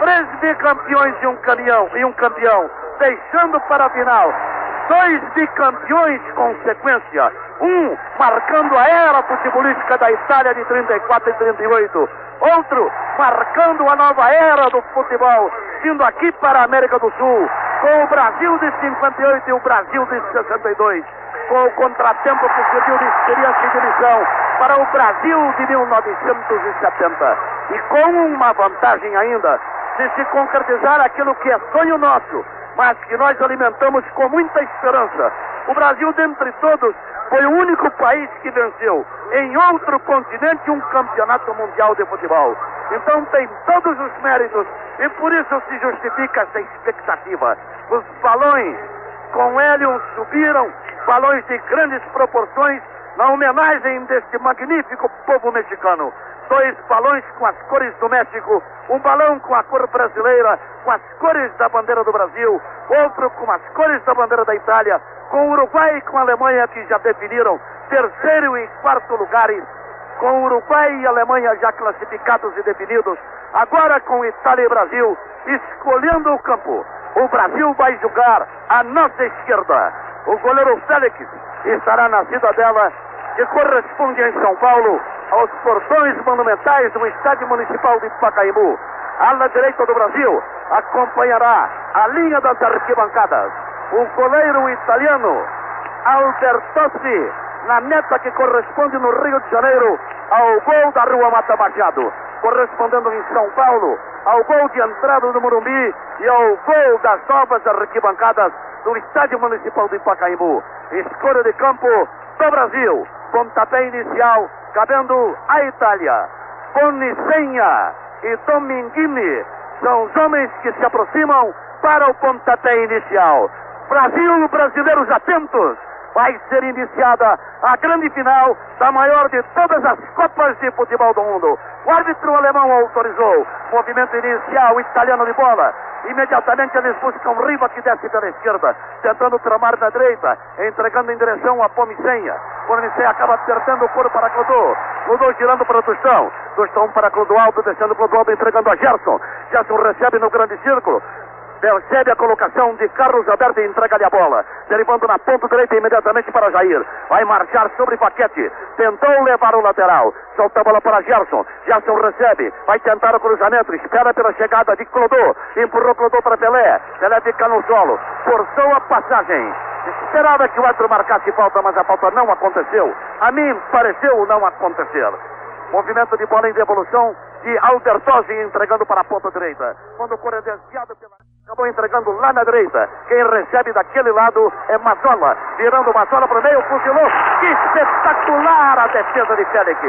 três bicampeões e um caminhão e um campeão, deixando para a final dois bicampeões com sequência. Um marcando a era futebolística da Itália de 34 e 38. Outro marcando a nova era do futebol, vindo aqui para a América do Sul, com o Brasil de 58 e o Brasil de 62 com o contratempo que serviu de experiência e de lição para o Brasil de 1970. E com uma vantagem ainda, de se concretizar aquilo que é sonho nosso, mas que nós alimentamos com muita esperança. O Brasil, dentre todos, foi o único país que venceu em outro continente um campeonato mundial de futebol. Então tem todos os méritos e por isso se justifica essa expectativa. Os balões com Hélio subiram balões de grandes proporções na homenagem deste magnífico povo mexicano. Dois balões com as cores do México, um balão com a cor brasileira, com as cores da bandeira do Brasil, outro com as cores da bandeira da Itália, com o Uruguai e com a Alemanha que já definiram terceiro e quarto lugares, com o Uruguai e Alemanha já classificados e definidos, agora com Itália e Brasil escolhendo o campo. O Brasil vai jogar à nossa esquerda. O goleiro Félix estará na cidadela que corresponde em São Paulo aos portões monumentais do Estádio Municipal de Pacaembu. Ala direita do Brasil acompanhará a linha das arquibancadas. O goleiro italiano Albertossi na meta que corresponde no Rio de Janeiro ao gol da Rua Mata Machado correspondendo em São Paulo ao gol de entrada do Morumbi e ao gol das novas arquibancadas do Estádio Municipal de Pacaembu. Escolha de campo do Brasil. Pontapé inicial, cabendo a Itália. Bonicenha e Dominguini são os homens que se aproximam para o pontapé inicial. Brasil, brasileiros atentos vai ser iniciada a grande final da maior de todas as Copas de Futebol do Mundo. O árbitro alemão autorizou. Movimento inicial italiano de bola. Imediatamente eles buscam Riva que desce pela esquerda, tentando tramar na direita, entregando em direção a Pomicenha. Pomicenha acaba perdendo o corpo para Clodô. Clodô girando para Tostão. Tostão para Clodoaldo, descendo Clodoaldo, entregando a Gerson. Gerson recebe no grande círculo. Percebe a colocação de Carlos Alberto e entrega-lhe a bola. Derivando na ponta direita imediatamente para Jair. Vai marchar sobre Paquete. Tentou levar o lateral. Solta a bola para Gerson. Gerson recebe. Vai tentar o cruzamento. Espera pela chegada de Clodô. Empurrou Clodô para Pelé. Pelé fica no solo. Forçou a passagem. Esperava que o árbitro marcasse falta, mas a falta não aconteceu. A mim pareceu não acontecer. Movimento de bola em devolução de Albertosi entregando para a ponta direita. Quando o Coro é desviado pela... Acabou entregando lá na direita. Quem recebe daquele lado é Mazola. Virando Mazola para o meio, fuzilou. Que espetacular a defesa de Félix.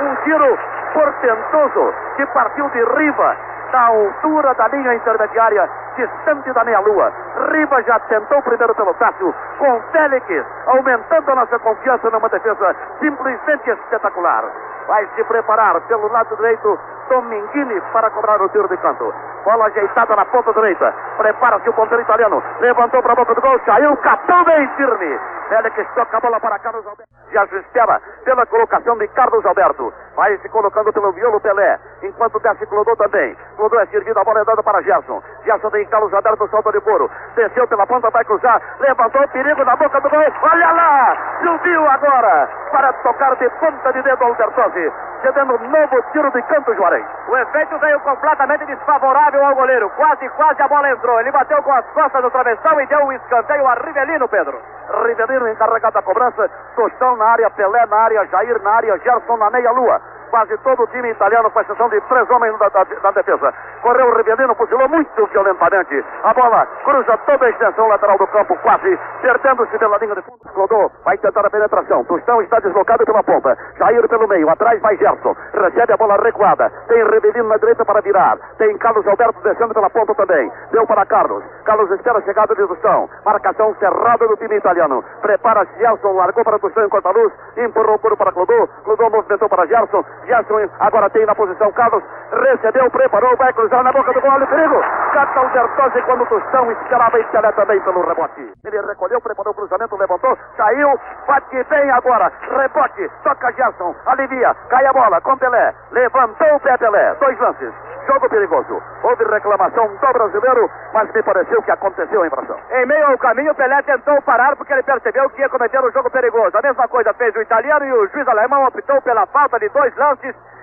Um tiro portentoso que partiu de Riva da altura da linha intermediária, distante da meia-lua. Riva já tentou primeiro pelo Tássio, com Félix, aumentando a nossa confiança numa defesa simplesmente espetacular. Vai se preparar pelo lado direito Dominguini para cobrar o tiro de canto. Bola ajeitada na ponta direita. Prepara-se o ponteiro italiano. Levantou para a boca do gol. Saiu, catou bem firme. Félix toca a bola para Carlos Alberto. Já se espera pela colocação de Carlos Alberto. Vai se colocando pelo violo Pelé. Enquanto desce Clodô também. Clodô é servido, a bola é dada para Gerson. Gerson tem Carlos Alberto, solta de couro. Desceu pela ponta, vai cruzar. Levantou, perigo na boca do gol. Olha lá! Subiu agora para tocar de ponta de dedo Albertosi. Cedendo novo tiro de canto, Juarez. O efeito veio completamente desfavorável ao goleiro. Quase, quase a bola entrou. Ele bateu com as costas no travessão e deu um escanteio a Rivelino, Pedro. Rivelino encarregado da cobrança. Tostão na área, Pelé na área, Jair na área, Gerson na meia-lua quase todo o time italiano, com exceção de três homens da, da, da defesa. Correu o Rivelino, fuzilou muito violentamente. A bola cruza toda a extensão lateral do campo, quase perdendo-se pela linha de fundo. Clodô vai tentar a penetração. Tostão está deslocado pela ponta. Jair pelo meio, atrás vai Gerson. Recebe a bola recuada. Tem Rivelino na direita para virar. Tem Carlos Alberto descendo pela ponta também. Deu para Carlos. Carlos espera a chegada de Tostão. Marcação cerrada do time italiano. Prepara-se Gerson, largou para Tostão em corta-luz. Empurrou o para Clodô. Clodô movimentou para Gerson. Gerson agora tem na posição Carlos, recebeu, preparou, vai cruzar na boca do gol, olha o perigo. Cata o Bertozzi quando o Tostão esperava e também pelo rebote. Ele recolheu, preparou o cruzamento, levantou, saiu, bate bem agora, rebote, toca Gerson, alivia, cai a bola com Pelé, levantou o pé Pelé, dois lances. jogo perigoso. Houve reclamação do brasileiro, mas me pareceu que aconteceu a infração. Em meio ao caminho, Pelé tentou parar porque ele percebeu que ia cometer um jogo perigoso. A mesma coisa fez o italiano e o juiz alemão optou pela falta de dois lances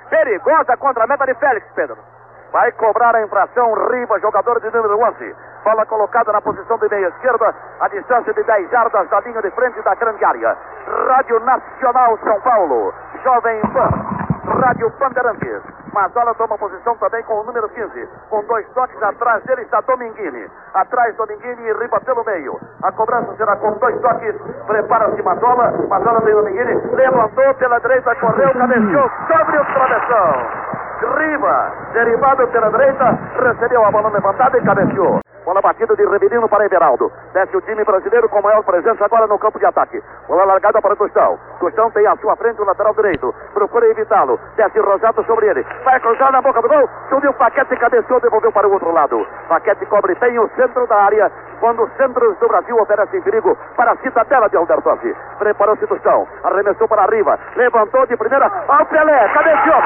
perigosa contra a meta de Félix, Pedro. Vai cobrar a infração Riva, jogador de número 11. Bola colocada na posição de meia esquerda, a distância de 10 jardas da linha de frente da grande área. Rádio Nacional São Paulo, Jovem Pan, Rádio Bandeirantes. Mazola toma posição também com o número 15. Com dois toques atrás dele está Dominguini. Atrás Dominguini e Riva pelo meio. A cobrança será com dois toques. Prepara-se Mazola. Mazola tem Dominguini. Levantou pela direita, correu, cabeceou sobre o travessão. Riva, derivado pela direita, recebeu a bola levantada e cabeceou. Bola batida de Reverino para Everaldo. Desce o time brasileiro com maior presença agora no campo de ataque. Bola largada para Tostão. Tostão tem à sua frente o lateral direito. Procura evitá-lo. Desce Rosato sobre ele. Vai cruzar na boca do gol. Subiu Paquete, cabeceou, devolveu para o outro lado. Paquete cobre bem o centro da área. Quando os centros do Brasil oferecem perigo para a cidadela de Albertosi. Preparou-se Tostão. Arremessou para a Riva. Levantou de primeira. Ao Pelé. Cabeceou.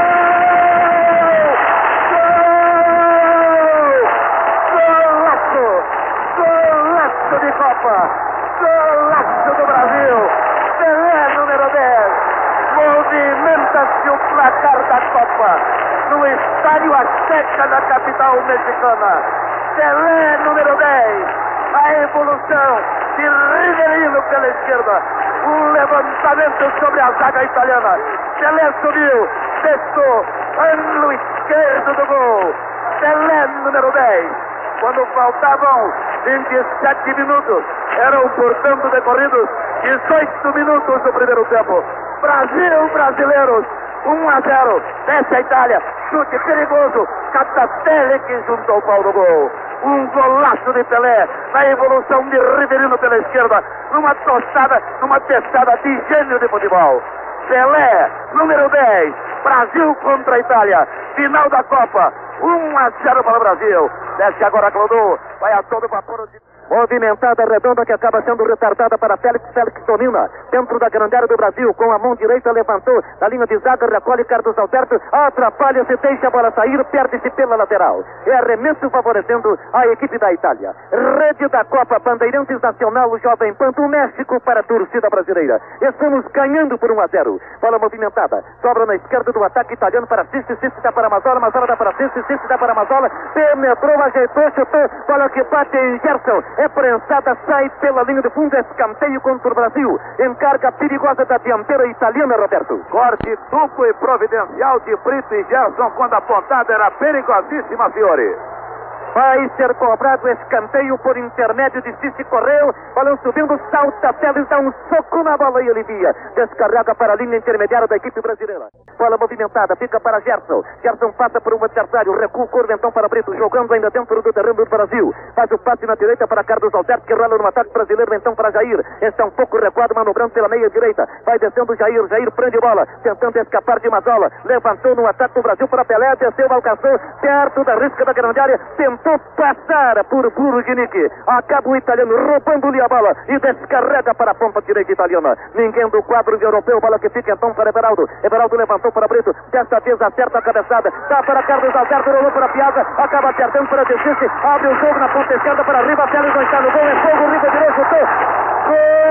de Copa. Golaço do Brasil. Pelé número 10. Movimenta-se o placar da Copa. No estádio Azteca da capital mexicana. Pelé número 10. A evolução de Riverino pela esquerda. Um levantamento sobre a zaga italiana. Pelé subiu. Testou. Ângulo esquerdo do gol. Pelé número 10 quando faltavam 27 minutos. Eram, portanto, decorridos 18 minutos do primeiro tempo. Brasil, brasileiros, 1 a 0. Desce a Itália. Chute perigoso. Catatelli que juntou o pau do gol. Um golaço de Pelé na evolução de Riverino pela esquerda. Numa tostada, numa testada de gênio de futebol. Pelé, número 10. Brasil contra a Itália. Final da Copa. 1 a 0 para o Brasil. Desce agora Clodô. Vai a todo vapor. Movimentada redonda que acaba sendo retardada para Félix. Félix domina. Dentro da grande área do Brasil. Com a mão direita levantou. Da linha de zaga recolhe Carlos Alberto. Atrapalha-se, deixa a bola sair. Perde-se pela lateral. É arremesso favorecendo a equipe da Itália. Rede da Copa Bandeirantes Nacional Jovem Pan do México para a torcida brasileira. Estamos ganhando por 1 a 0. Bola movimentada. Sobra na esquerda do ataque italiano para Cici. Cici dá para Mazola. Mazola dá para Cici. Cici dá para Mazola. Penetrou, ajeitou, chutou. Bola que bate em Gerson é prensada, sai pela linha de fundo, escanteio contra o Brasil. Encarga perigosa da dianteira italiana, Roberto. Corte duplo e providencial de Brito e Gerson quando a pontada era perigosíssima, senhores. Vai ser cobrado escanteio por intermédio de Cici Correu. Balão subindo, salta Teles, dá um soco na bola e alivia. Descarrega para a linha intermediária da equipe brasileira. Bola movimentada, fica para Gerson. Gerson passa por um adversário, recua o corvo então para Brito, jogando ainda dentro do terreno do Brasil. Faz o passe na direita para Carlos Alberto, que rola no ataque brasileiro então para Jair. Está um pouco recuado, manobrando pela meia direita. Vai descendo Jair, Jair prende bola, tentando escapar de Mazola. Levantou no ataque do Brasil para Pelé, desceu, alcançou, perto da risca da grande área, tentou tentou passar por Burginic. Acaba o italiano roubando-lhe a bola e descarrega para a ponta direita italiana. Ninguém do quadro europeu, bola que fica então para Everaldo. Everaldo levantou para Brito, desta vez acerta a cabeçada. Dá para Carlos Alberto, rolou para Piazza, acaba acertando para Desiste, abre o jogo na ponta esquerda para Riva, Félix no gol, é fogo, Riva chutou. Gol!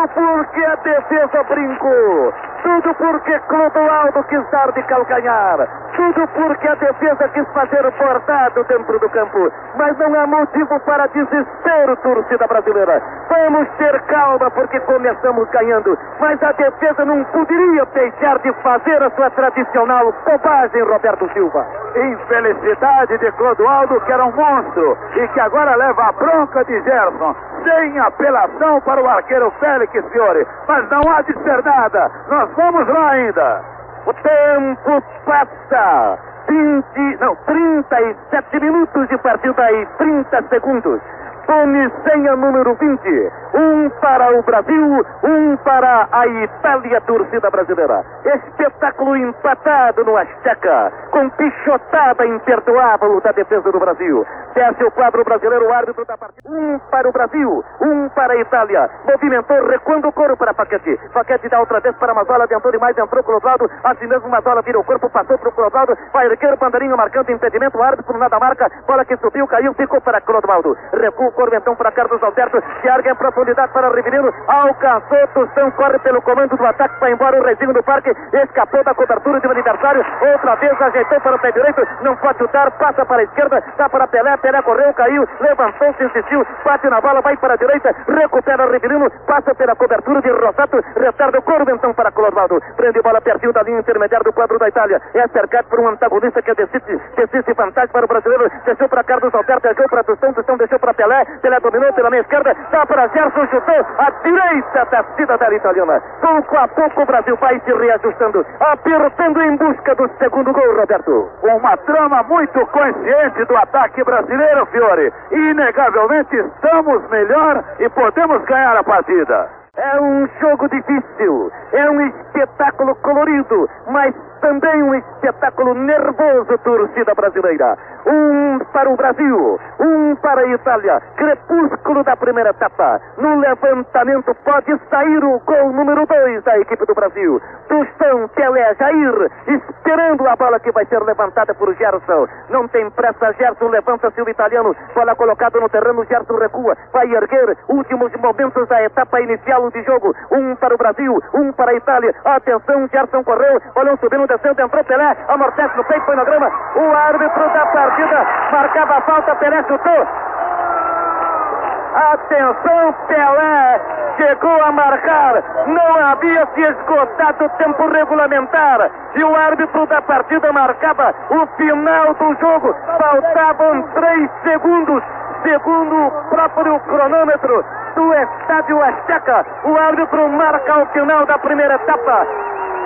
Tudo porque a defesa brincou. Tudo porque Clodoaldo quis dar de calcanhar. Tudo porque a defesa quis fazer o bordado dentro do campo. Mas não há motivo para desespero, torcida brasileira. Vamos ter calma porque começamos ganhando. Mas a defesa não poderia deixar de fazer a sua tradicional bobagem, Roberto Silva. Infelicidade de Clodoaldo, que era um monstro e que agora leva a bronca de Gerson. Sem apelação para o arqueiro Félix Fiore. Mas não há de ser nada. Nós vamos lá ainda. O tempo passa. 20, não, 37 minutos de partida e 30 segundos. Tome senha número 20. Um para o Brasil, um para a Itália, torcida brasileira. Espetáculo empatado no Azteca, com pichotada imperdoável da defesa do Brasil. Desce o quadro brasileiro, o árbitro da partida. Um para o Brasil, um para a Itália. Movimentou, recuando o couro para Paquete. Paquete dá outra vez para Mazola, tentou demais, entrou Clodoaldo. Assim mesmo Mazola vira o corpo, passou para o Clodoaldo. Vai erguer o bandeirinho marcando impedimento. O árbitro nada marca. Bola que subiu, caiu, ficou para Clodoaldo. Recua o corpo então para Carlos Alberto. Que arga em profundidade para Riverino. Alcançou Tostão, corre pelo comando do ataque, vai embora o Reizinho do Parque. Escapou da cobertura de um adversário. Outra vez ajeitou para o pé direito. Não pode chutar, passa para a esquerda. Dá para Pelé. Pelé correu, caiu, levantou-se, insistiu. Bate na bola, vai para a direita. Recupera Riverino. Passa pela cobertura de Rosato. Retarda o corpo então para Clodoaldo. Prende bola pertinho da linha intermediária do quadro da Itália. É cercado por um antagonista que decide, decide vantagem para o brasileiro. Deixou para Carlos Alberto, deixou para Tostão, Tostão deixou para Pelé. Pelé dominou pela meia esquerda. Dá para Gerson, chutou a direita da cidadela italiana. Pouco a pouco o Brasil vai se reajustando, apertando em busca do segundo gol, Roberto. Uma trama muito consciente do ataque brasileiro, Fiore. Inegavelmente estamos melhor e podemos ganhar a partida. É um jogo difícil, é um espetáculo colorido, mas também um espetáculo nervoso, torcida brasileira. Um para o Brasil, um para a Itália. Crepúsculo da primeira etapa. No levantamento pode sair o gol número 2 da equipe do Brasil. Tostão, Pelé, Jair, esperando a bola que vai ser levantada por Gerson. Não tem pressa, Gerson levanta-se o italiano. Bola colocada no terreno, Gerson recua. Vai erguer últimos momentos da etapa inicial de jogo. Um para o Brasil, um para a Itália. Atenção, Gerson correu. Bolão subindo, descendo, entrou Pelé. Amortece no peito, foi na grama. O árbitro da partida marcava a falta, Pelé chutou. Atenção, Pelé chegou a marcar. Não havia se esgotado o tempo regulamentar. E o árbitro da partida marcava o final do jogo. Faltavam três segundos. Segundo o próprio cronômetro do Estádio Azteca, o árbitro marca o final da primeira etapa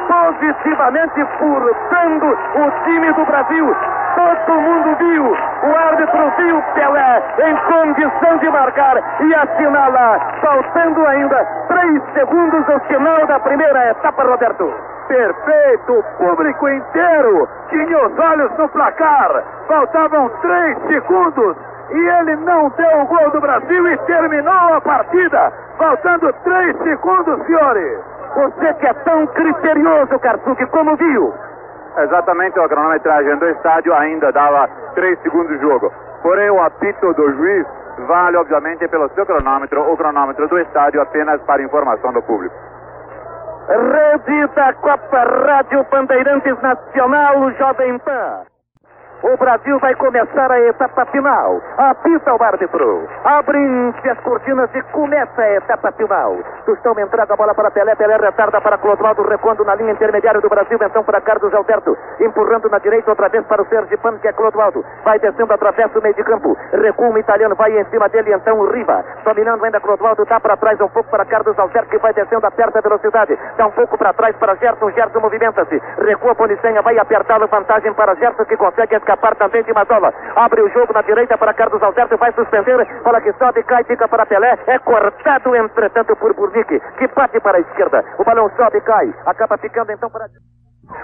positivamente furtando o time do Brasil. Todo mundo viu, o árbitro viu Pelé em condição de marcar e assinala, faltando ainda três segundos ao final da primeira etapa, Roberto. Perfeito, o público inteiro tinha os olhos no placar. Faltavam três segundos e ele não deu o gol do Brasil e terminou a partida. Faltando três segundos, senhores. Você que é tão criterioso, Karsuki, como viu? Exatamente, a cronometragem do estádio ainda dava 3 segundos de jogo. Porém, o apito do juiz vale, obviamente, pelo seu cronômetro, o cronômetro do estádio apenas para informação do público. Rede da Copa Rádio Bandeirantes Nacional Jovem Pan. O Brasil vai começar a etapa final. Apita o árbitro. Abrem-se as cortinas e começa a etapa final. Tostão entrega a bola para Pelé. Pelé retarda para Clodoaldo, recuando na linha intermediária do Brasil. Então para Carlos Alberto. Empurrando na direita outra vez para o Sergipano, que é Clodoaldo. Vai descendo, atravessa o meio de campo. Recua o italiano, vai em cima dele. Então o Riva. Dominando ainda Clodoaldo. Dá para trás um pouco para Carlos Alberto, que vai descendo a certa velocidade. Dá um pouco para trás para Gerson. Gerson movimenta-se. Recua Policenha. Vai apertá-lo. Vantagem para Gerson, que consegue escapar também de Mazola. Abre o jogo na direita para Carlos Alberto, vai suspender. Bola que sobe, cai, fica para Pelé. É cortado, entretanto, por Burnick, que bate para a esquerda. O balão sobe, cai. Acaba ficando então para.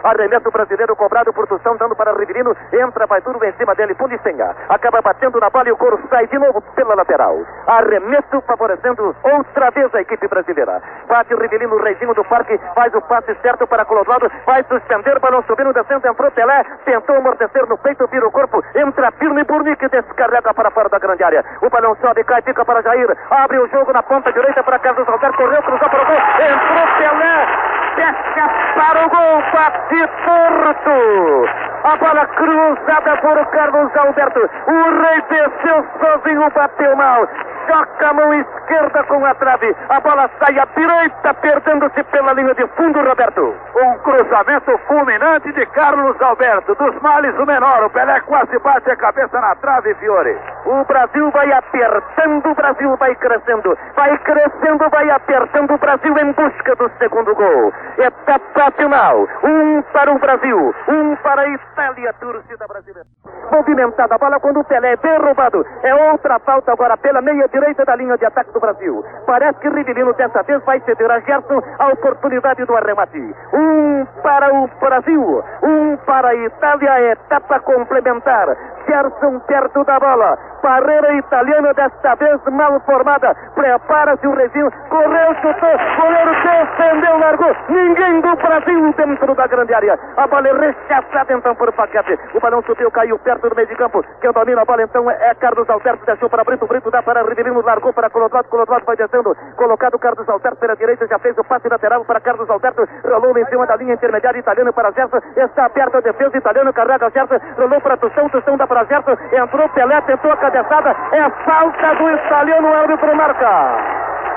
Arremesso brasileiro cobrado por Tostão, dando para Riverino. Entra, vai duro em cima dele, Pulicenga. Acaba batendo na bola e o couro sai de novo pela lateral. Arremesso favorecendo outra vez a equipe brasileira. Bate Riverino, o do parque. Faz o passe certo para Clodoaldo. Vai suspender, balão subindo, descendo, entrou Pelé. Tentou amortecer no peito, vira o corpo. Entra firme, Burnick descarrega para fora da grande área. O balão sobe, cai, fica para Jair. Abre o jogo na ponta direita para Carlos Alberto. Correu, cruzou para o gol. Entrou Pelé. Pesca para o gol, bate torto. A bola cruzada por Carlos Alberto. O rei desceu sozinho, bateu mal. Choca a mão esquerda com a trave. A bola sai à direita, perdendo-se pela linha de fundo, Roberto. Um cruzamento fulminante de Carlos Alberto. Dos males o menor. O Pelé quase bate a cabeça na trave, Fiore. O Brasil vai apertando, o Brasil vai crescendo. Vai crescendo, vai apertando o Brasil em busca do segundo gol. Etapa final. Um para o Brasil, um para a Itália, torcida brasileira. Movimentada a bola quando o Pelé é derrubado. É outra falta agora pela meia direita da linha de ataque do Brasil. Parece que Rivelino dessa vez vai ceder a Gerson a oportunidade do arremate. Um para o Brasil, um para a Itália, etapa complementar. Gerson perto da bola. Barreira italiana, desta vez mal formada. Prepara-se o Rezinho. Correu, chutou. Goleiro defendeu, largou. Ninguém do Brasil dentro da grande área. A bola é rechaçada então por Paquete. O balão subiu, caiu perto do meio de campo. Quem domina a bola então é Carlos Alberto. Deixou para Brito. Brito dá para Rivelino. Largou para Colodoto. Colodoto vai descendo. Colocado Carlos Alberto pela direita. Já fez o passe lateral para Carlos Alberto. Rolou em cima da linha intermediária italiana para Gerson. Está aberta a defesa italiana. Carrega Gerson. Rolou para Tução. Tução dá para Gerson. Entrou Pelé. Tentou a cabeçada. É falta do italiano. O árbitro marca.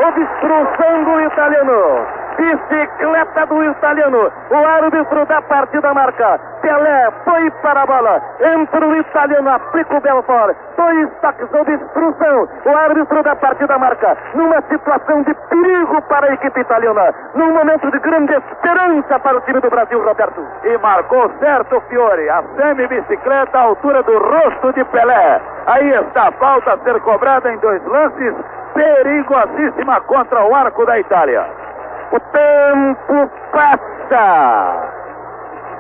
Obstrução do italiano. Bicicleta do italiano. O árbitro da partida marca. Pelé foi para a bola. Entra o italiano, aplica o Belfort. Dois toques, obstrução. O árbitro da partida marca. Numa situação de perigo para a equipe italiana. Num momento de grande esperança para o time do Brasil, Roberto. E marcou certo Fiore. A semi-bicicleta à altura do rosto de Pelé. Aí está a falta a ser cobrada em dois lances. Perigosíssima contra o arco da Itália. O tempo passa.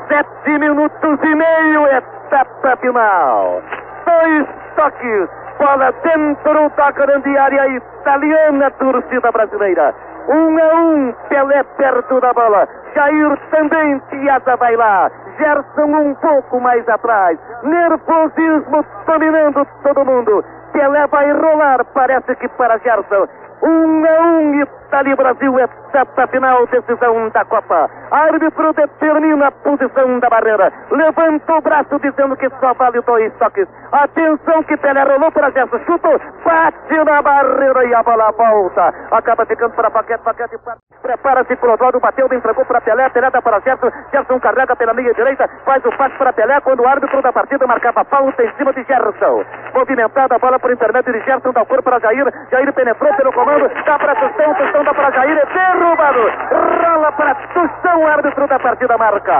Sete minutos e meio, etapa final. Dois toques. Bola dentro da grande área italiana, torcida brasileira. Um a um, Pelé perto da bola. Jair também, Piazza vai lá. Gerson um pouco mais atrás. Nervosismo dominando todo mundo. Pelé vai rolar, parece que para Gerson. Um a um, Itália e Brasil, etapa final, decisão da Copa. Árbitro determina a posição da barreira. Levanta o braço dizendo que só vale dois toques. Atenção que Pelé rolou para Gerson, chutou, bate na barreira e a bola volta. Acaba ficando para Paquete, Paquete prepara-se Clodoaldo, bateu, entregou para Pelé, Pelé dá para Gerson, Gerson carrega pela meia direita, faz o passe para Pelé quando o árbitro da partida marcava falta em cima de Gerson. Movimentada a bola por intermédio de Gerson, dá o corpo para Jair, Jair penetrou pelo comando, dá para Tustão, Tustão dá para Jair, é derrubado, rola para Tustão, árbitro da partida marca.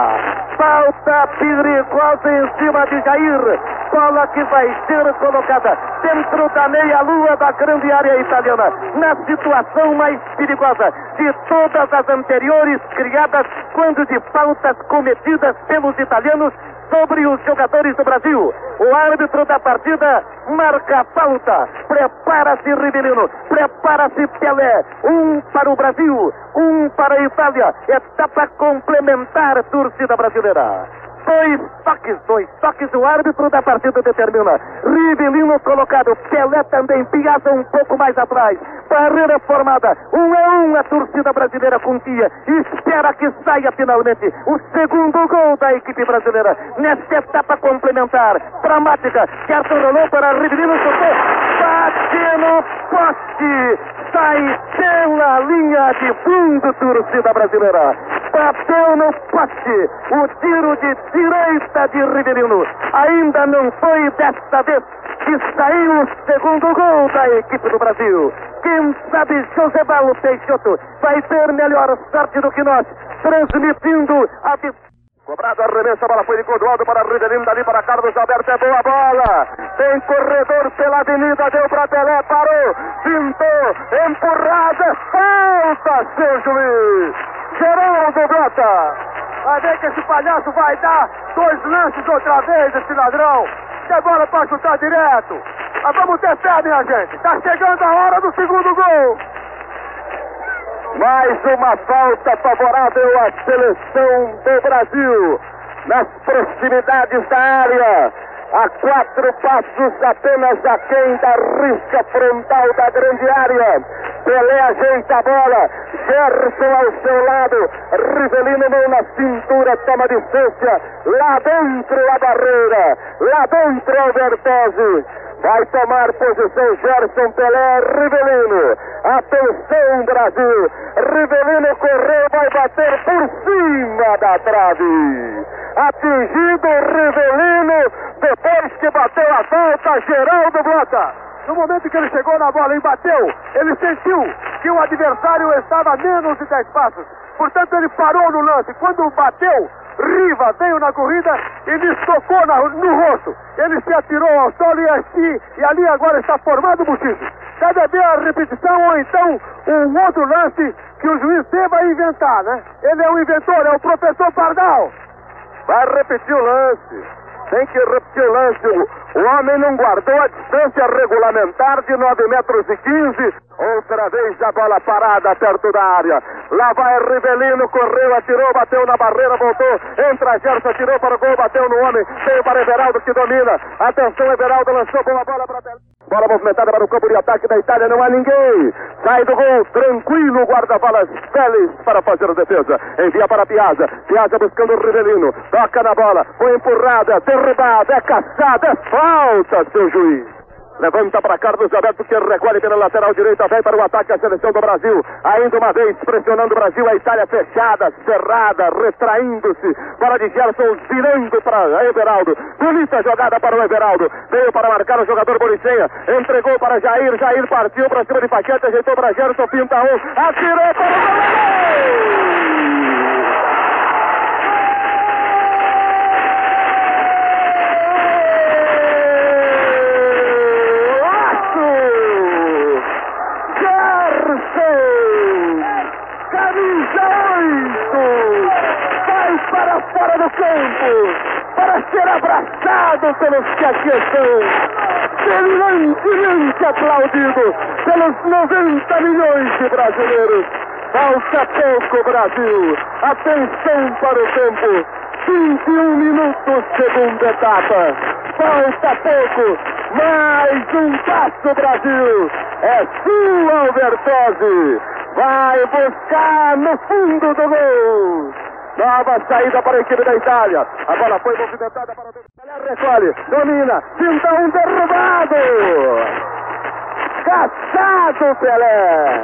Falta perigosa em cima de Jair, bola que vai ser colocada dentro da meia-lua da grande área italiana, na situação mais perigosa de todas as anteriores criadas quando de faltas cometidas pelos italianos sobre os jogadores do Brasil. O árbitro da partida marca a falta. Prepara-se Rivelino, prepara-se Pelé. Um para o Brasil, um para a Itália. Etapa complementar, torcida brasileira. Dois toques, dois toques, o árbitro da partida determina. Rivelino colocado, Pelé também, Piazza um pouco mais atrás. Barreira formada, um a um, a torcida brasileira confia. Espera que saia finalmente o segundo gol da equipe brasileira. Nesta etapa complementar, dramática. Gerson rolou para Rivelino, chutou, bate no poste. Sai pela linha de fundo, torcida brasileira. Bateu no poste. O tiro de direita de Rivelino. Ainda não foi desta vez que saiu o segundo gol da equipe do Brasil. Quem sabe José Paulo Peixoto vai ter melhor sorte do que nós, transmitindo a Cobrado, arremesso, a bola foi de Clodoaldo para Rivelino, dali para Carlos Alberto, é boa bola. Tem corredor pela avenida, deu para Pelé, parou, pintou, empurrada, falta, seu juiz. Geraldo Brota. Vai ver que esse palhaço vai dar dois lances outra vez, esse ladrão. Que bola para chutar direto. Mas vamos ter fé, minha gente. Tá chegando a hora do segundo gol. Mais uma falta favorável à seleção do Brasil. Nas proximidades da área. A quatro passos apenas aquém da risca frontal da grande área. Pelé ajeita a bola. Gerson ao seu lado. Rivelino mão na cintura, toma distância. Lá dentro a barreira. Lá dentro Albertose. Vai tomar posição Gerson Pelé Rivelino. Atenção Brasil. Rivelino correu, vai bater por cima da trave. Atingido Rivelino depois que bateu a falta Geraldo Blota. No momento que ele chegou na bola e bateu, ele sentiu que o adversário estava a menos de 10 passos. Portanto, ele parou no lance. Quando bateu, Riva veio na corrida e lhe tocou na, no rosto. Ele se atirou ao solo e, assim, e ali agora está formado o buchicho. Deve haver a repetição ou então um outro lance que o juiz deva inventar, né? Ele é o inventor, é o professor Pardal. Vai repetir o lance. Tem que repetir o lance. O, homem não guardou a distância regulamentar de 9 metros e 15. Outra vez a bola parada perto da área. Lá vai Rivelino, correu, atirou, bateu na barreira, voltou. Entra Gerson, atirou para o gol, bateu no homem. Veio para Everaldo que domina. Atenção, Everaldo lançou boa bola para. Bola movimentada para o campo de ataque da Itália, não há ninguém. Sai do gol, tranquilo, o guarda-valas Félix para fazer a defesa. Envia para Piazza. Piazza buscando o Rivelino. Toca na bola, foi empurrada, derrubada, é caçada, é falta, seu juiz. Levanta para Carlos Alberto que recolhe pela lateral direita, vem para o ataque a seleção do Brasil. Ainda uma vez pressionando o Brasil, a Itália fechada, cerrada, retraindo-se. Bola de Gerson virando para Everaldo. Bonita jogada para o Everaldo. Veio para marcar o jogador Boricenha. Entregou para Jair. Jair partiu para cima de Paquete, ajeitou para Gerson, pinta um. Atirou para o goleiro! fora do campo para ser abraçado pelos que aqui estão, brilhantemente aplaudido pelos 90 milhões de brasileiros. Falta pouco, Brasil. Atenção para o tempo. 21 minutos, segunda etapa. Falta pouco. Mais um passo, Brasil. É sua, Albertose. Vai buscar no fundo do gol. Nova saída para a equipe da Itália. A bola foi movimentada para o Pelé recolhe, domina, pinta um derrubado. Caçado Pelé.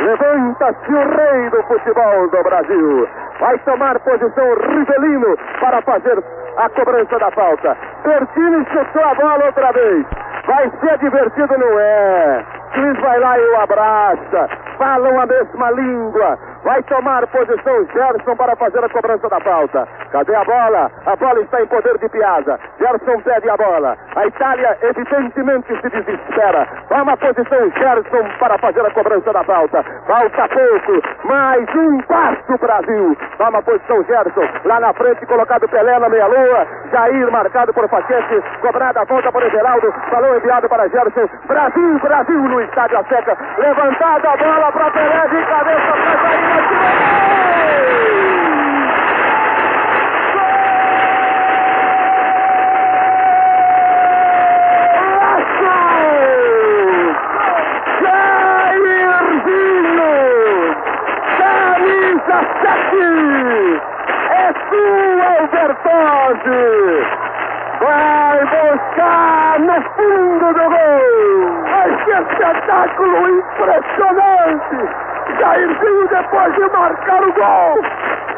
Levanta-se o rei do futebol do Brasil. Vai tomar posição Rivelino para fazer a cobrança da falta. Bertini chutou a bola outra vez. Vai ser divertido, não é? Cris vai lá e o abraça. Falam a mesma língua. Vai tomar posição Gerson para fazer a cobrança da falta. Cadê a bola? A bola está em poder de Piazza. Gerson pede a bola. A Itália evidentemente se desespera. Toma posição Gerson para fazer a cobrança da falta. Falta pouco. Mais um passo Brasil. Toma posição Gerson. Lá na frente colocado Pelé na meia-lua. Jair marcado por Paquete. Cobrada a volta por Everaldo. Balão enviado para Gerson. Brasil, Brasil no estádio a seca. Levantada a bola para Pelé de cabeça para Jair. É sua, Albertose! Vai buscar no fundo do gol! Espetáculo impressionante! Jairzinho, depois de marcar o gol,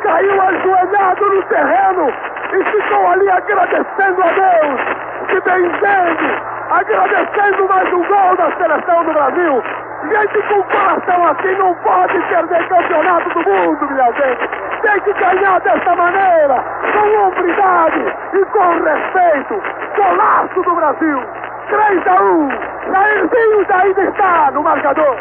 caiu ajoelhado no terreno e ficou ali agradecendo a Deus, se benzendo, agradecendo mais um gol da seleção do Brasil. Gente com coração assim não pode perder campeonato do mundo, minha gente. Tem que ganhar dessa maneira, com hombridade e com respeito. Golaço do Brasil. 3 a 1. Jairzinho ainda está no marcador.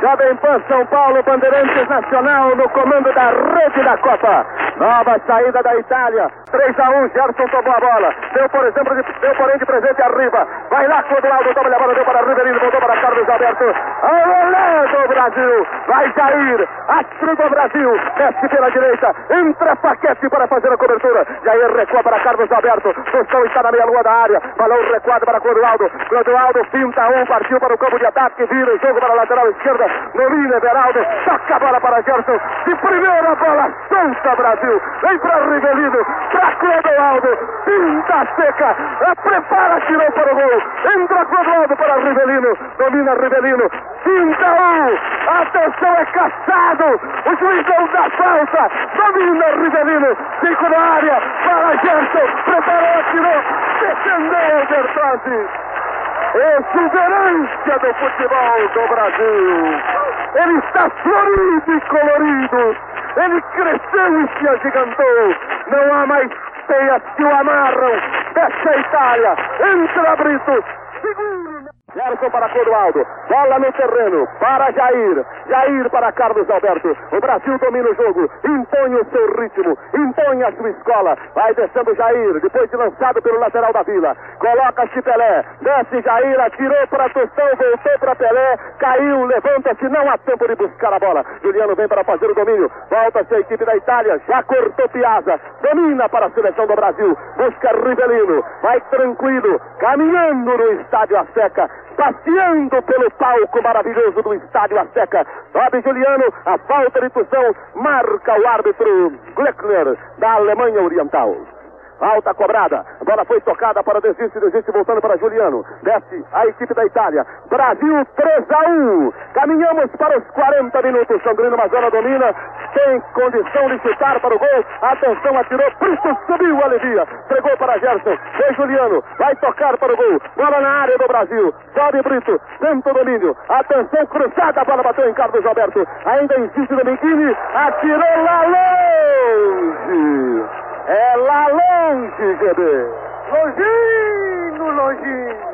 Jovem Pan São Paulo, Bandeirantes Nacional no comando da rede da Copa. Nova saída da Itália. 3 a 1, Gerson tomou a bola. Deu, por exemplo, de, deu porém de presente a Riva. Vai lá, Clodoaldo, toma a bola, deu para Riverino, voltou para Carlos Alberto. Olé do Brasil. Vai cair. Astro do Brasil. Desce pela direita. Entra Paquete para fazer a cobertura. Jair recua para Carlos Alberto. Tostão está na meia-lua da área. Balão recuado para Clodoaldo. Clodoaldo pinta um, partiu para o campo de ataque. Vira o jogo para a lateral esquerda. Domina Everaldo. Toca a bola para Gerson. De primeira bola, solta Brasil. Vem para Rivelino. Para Clodoaldo. Pinta seca. Prepara, tirou para o gol. Entra Clodoaldo para Rivelino. Domina Rivelino. Pinta um. Atenção, é caçado. O juiz não dá falta. Domina Rivelino. Cinco na área. Para Gerson. Preparou, tirou. Defendeu Bertozzi exuberância do futebol do Brasil. Ele está florido e colorido. Ele cresceu e se agigantou. Não há mais teias que o amarram. Desce a Itália. Entra Brito. Segura. Gerson para Clodoaldo. Bola no terreno. Para Jair. Jair para Carlos Alberto. O Brasil domina o jogo. Impõe o seu ritmo. Impõe a sua escola. Vai descendo Jair. Depois de lançado pelo lateral da vila. Coloca-se Pelé. Desce Jair. Atirou para Tostão. Voltou para Pelé. Caiu. Levanta-se. Não há tempo de buscar a bola. Juliano vem para fazer o domínio. Volta-se a equipe da Itália. Já cortou Piazza. Domina para a seleção do Brasil. Busca Rivelino. Vai tranquilo. Caminhando no estádio Azteca passeando pelo palco maravilhoso do Estádio Azteca. Sobe Juliano, a falta de Tuzão marca o árbitro Gleckner da Alemanha Oriental. Falta cobrada. Bola foi tocada para desiste, desiste, voltando para Juliano. Desce a equipe da Itália. Brasil 3 a 1. Caminhamos para os 40 minutos. Sandrino Mazzola domina. Tem condição de chutar para o gol. Atenção, atirou. Brito subiu, alivia. Entregou para Gerson. Foi Juliano. Vai tocar para o gol. Bola na área do Brasil. Sobe Brito. Tenta o domínio. Atenção, cruzada. A bola bateu em Carlos Alberto. Ainda insiste no Biquini. Atirou lá longe. É lá longe, GB. Longinho, longinho.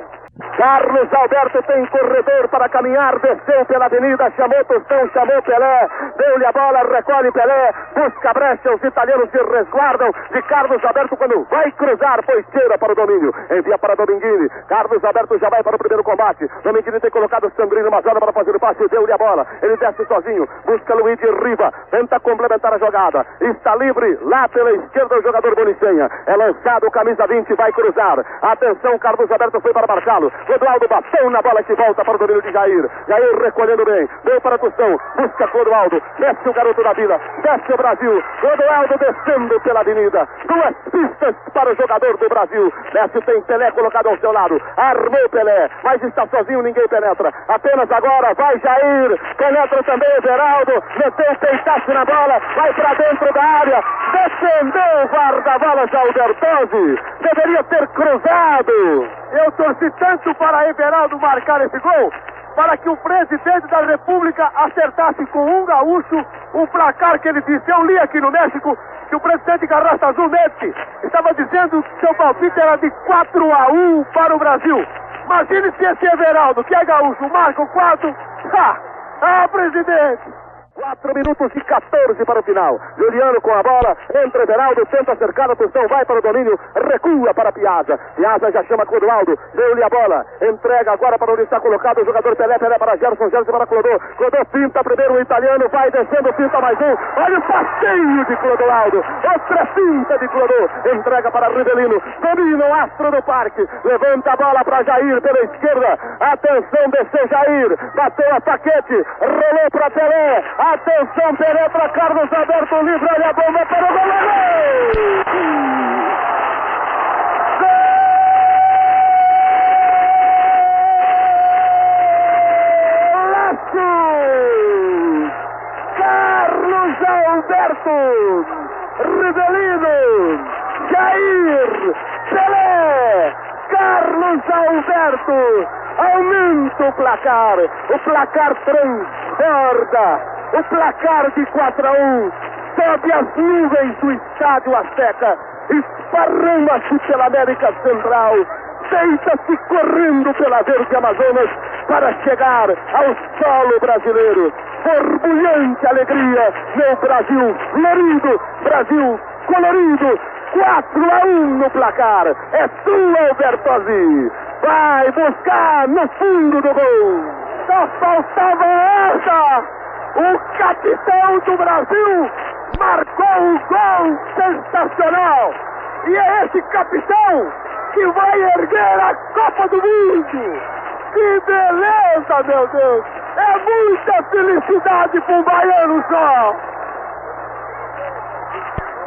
Carlos Alberto tem corredor para caminhar, desceu pela avenida, chamou Tostão, chamou Pelé, deu-lhe a bola, recolhe Pelé, busca brecha, os italianos se resguardam de Carlos Alberto quando vai cruzar, pois tira para o domínio, envia para Dominguini, Carlos Alberto já vai para o primeiro combate, Dominguini tem colocado Sandrino Mazzola para fazer o passe, deu-lhe a bola, ele desce sozinho, busca Luigi Riva, tenta complementar a jogada, está livre lá pela esquerda o jogador Bonicenha, é lançado, camisa 20, vai cruzar, atenção, Carlos Alberto foi para marcá-lo, Clodoaldo bateu na bola que volta para o domínio de Jair. Jair recolhendo bem. Deu para Tostão. Busca Clodoaldo. Desce o garoto da vila. Desce o Brasil. Clodoaldo descendo pela avenida. Duas pistas para o jogador do Brasil. Desce tem Pelé colocado ao seu lado. Armou Pelé. Mas está sozinho, ninguém penetra. Apenas agora vai Jair. Penetra também Geraldo. Meteu o peitaço na bola. Vai para dentro da área. Defendeu o guarda-bolas Albertozzi. Deveria ter cruzado. Eu torci tanto para Everaldo marcar esse gol, para que o presidente da República acertasse com um gaúcho o placar que ele disse. Eu li aqui no México que o presidente Garrafa Azul Messi estava dizendo que seu palpite era de 4 a 1 para o Brasil. Imagine se esse Everaldo, que é gaúcho, marca o 4. Ah, ah, presidente! 4 minutos e 14 para o final. Juliano com a bola, entra Everaldo, tenta cercar a vai para o domínio, recua para Piazza. Piazza já chama Clodoaldo, deu-lhe a bola, entrega agora para onde está colocado o jogador Pelé, Pelé para Gerson, Gerson para Clodô. Clodô pinta primeiro o italiano, vai descendo, pinta mais um. Olha o passeio de Clodoaldo, outra pinta de Clodô, entrega para Rivelino, domina o astro do parque, levanta a bola para Jair pela esquerda. Atenção, desceu Jair, bateu a paquete, rolou para Pelé. Atenção, penetra Carlos Alberto livre, olha a bomba para o goleiro! Alberto! Rivelino! Jair! Pelé! Carlos Alberto! Aumenta o placar! O placar transborda! O placar de 4 a 1 sobe as nuvens do estádio Azteca, esparrama-se pela América Central, deita-se correndo pela verde Amazonas para chegar ao solo brasileiro. Borbulhante alegria no Brasil florido, Brasil colorido, 4 a 1 no placar. É sua, Albertozzi. Vai buscar no fundo do gol. Só faltava essa o capitão do Brasil marcou um gol sensacional. E é esse capitão que vai erguer a Copa do Mundo. Que beleza, meu Deus! É muita felicidade para um baiano só!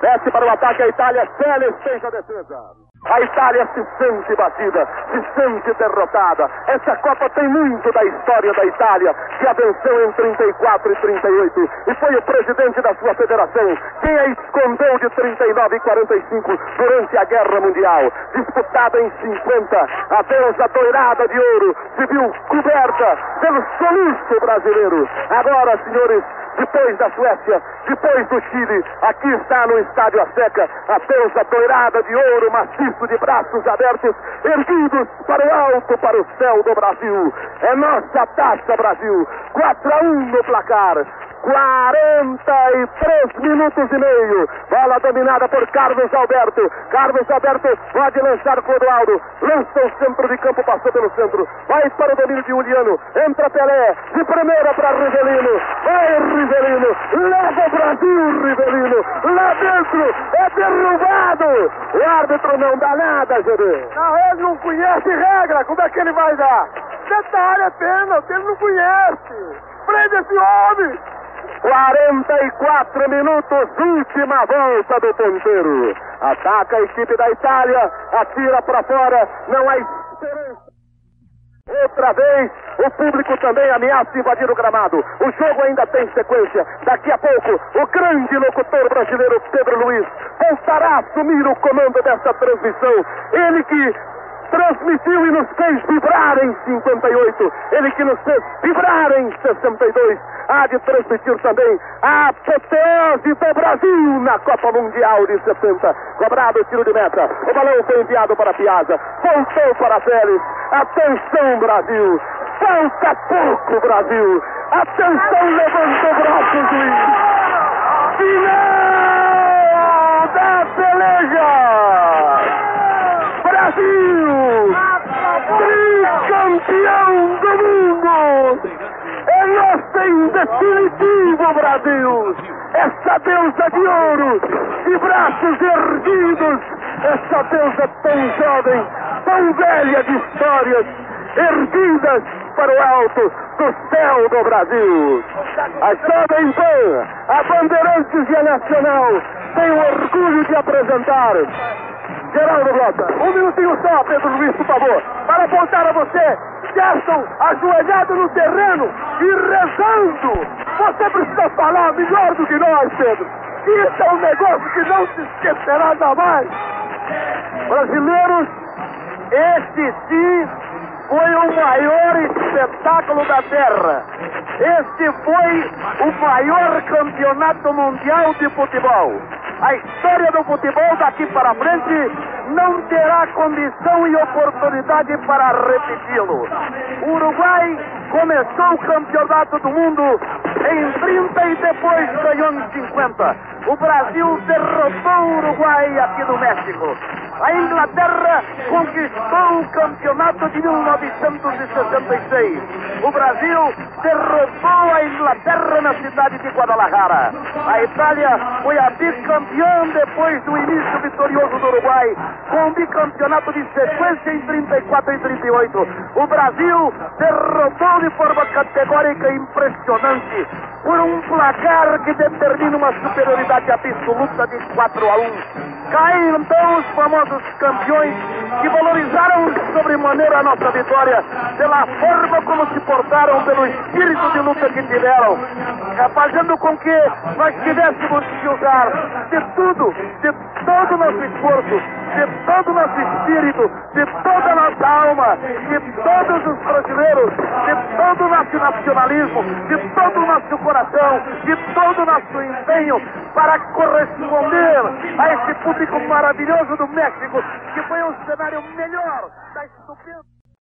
Desce para o ataque a Itália, Félix fez a defesa. A Itália se sente batida, se sente derrotada. Essa Copa tem muito da história da Itália, que a venceu em 34 e 38. E foi o presidente da sua federação quem a escondeu de 39 e 45 durante a Guerra Mundial. Disputada em 50, a deusa doirada de ouro se viu coberta pelo soluço brasileiro. Agora, senhores, depois da Suécia, depois do Chile. Aqui está no Estádio Azteca a deusa doirada de ouro maciço de braços abertos, erguidos para o alto, para o céu do Brasil. É nossa taça, Brasil. 4 a 1 no placar. 43 minutos e meio. Bola dominada por Carlos Alberto. Carlos Alberto pode lançar Clodoaldo. Lança o centro de campo, passou pelo centro. Vai para o domínio de Juliano. Entra Pelé. De primeira para Rivelino. Vai Rivelino. Leva o Brasil, Rivelino. Lá dentro. É derrubado. O árbitro não dá nada, Gerê. Não, ele não conhece regra. Como é que ele vai dar? Detalhe, é pênalti. Ele não conhece. Prende esse homem. 44 minutos, última volta do ponteiro. Ataca a equipe da Itália, atira para fora, não há esperança. Outra vez, o público também ameaça invadir o gramado. O jogo ainda tem sequência. Daqui a pouco, o grande locutor brasileiro Pedro Luiz voltará a assumir o comando desta transmissão. Ele que transmitiu e nos fez vibrar em 58. Ele que nos fez vibrar em 62. Há de transmitir também a apoteose do Brasil na Copa Mundial de 70. Cobrado o tiro de meta. O balão foi enviado para Piazza. Voltou para Félix. Atenção, Brasil. Falta pouco, Brasil. Atenção, levanta o braço, juiz. Final da peleja. Brasil! Tricampeão do mundo! Em definitivo, Brasil! Essa deusa de ouro, de braços erguidos, essa deusa tão jovem, tão velha de histórias, erguidas para o alto do céu do Brasil. A Jovem Pan, a Bandeirantes e a Nacional têm o orgulho de apresentar Geraldo Blota, um minutinho só, Pedro Luiz, por favor, para apontar a você, Gerson, ajoelhado no terreno e rezando. Você precisa falar melhor do que nós, Pedro. Isso é um negócio que não se esquecerá jamais. Brasileiros, este sim foi o maior espetáculo da Terra. Este foi o maior campeonato mundial de futebol. A história do futebol daqui para frente não terá condição e oportunidade para repeti-lo. O Uruguai começou o campeonato do mundo em 30 e depois ganhou em 50. O Brasil derrotou o Uruguai aqui no México. A Inglaterra conquistou o campeonato de 1966. O Brasil derrotou a Inglaterra na cidade de Guadalajara. A Itália foi a bicampeã depois do início vitorioso do Uruguai, com bicampeonato de sequência em 34 e 38. O Brasil derrotou de forma categórica e impressionante por um placar que determina uma superioridade absoluta de 4 a 1. Caem então os famosos campeões que valorizaram sobremaneira a nossa vitória pela forma como se portaram, pelo espírito de luta que tiveram, fazendo com que nós tivéssemos que usar de tudo, de todo o nosso esforço, de todo o nosso espírito, de toda a nossa alma, de todos os brasileiros, de todo o nosso nacionalismo, de todo o nosso coração, de todo o nosso empenho para corresponder a esse público maravilhoso do México, que foi um cenário melhor da estupenda.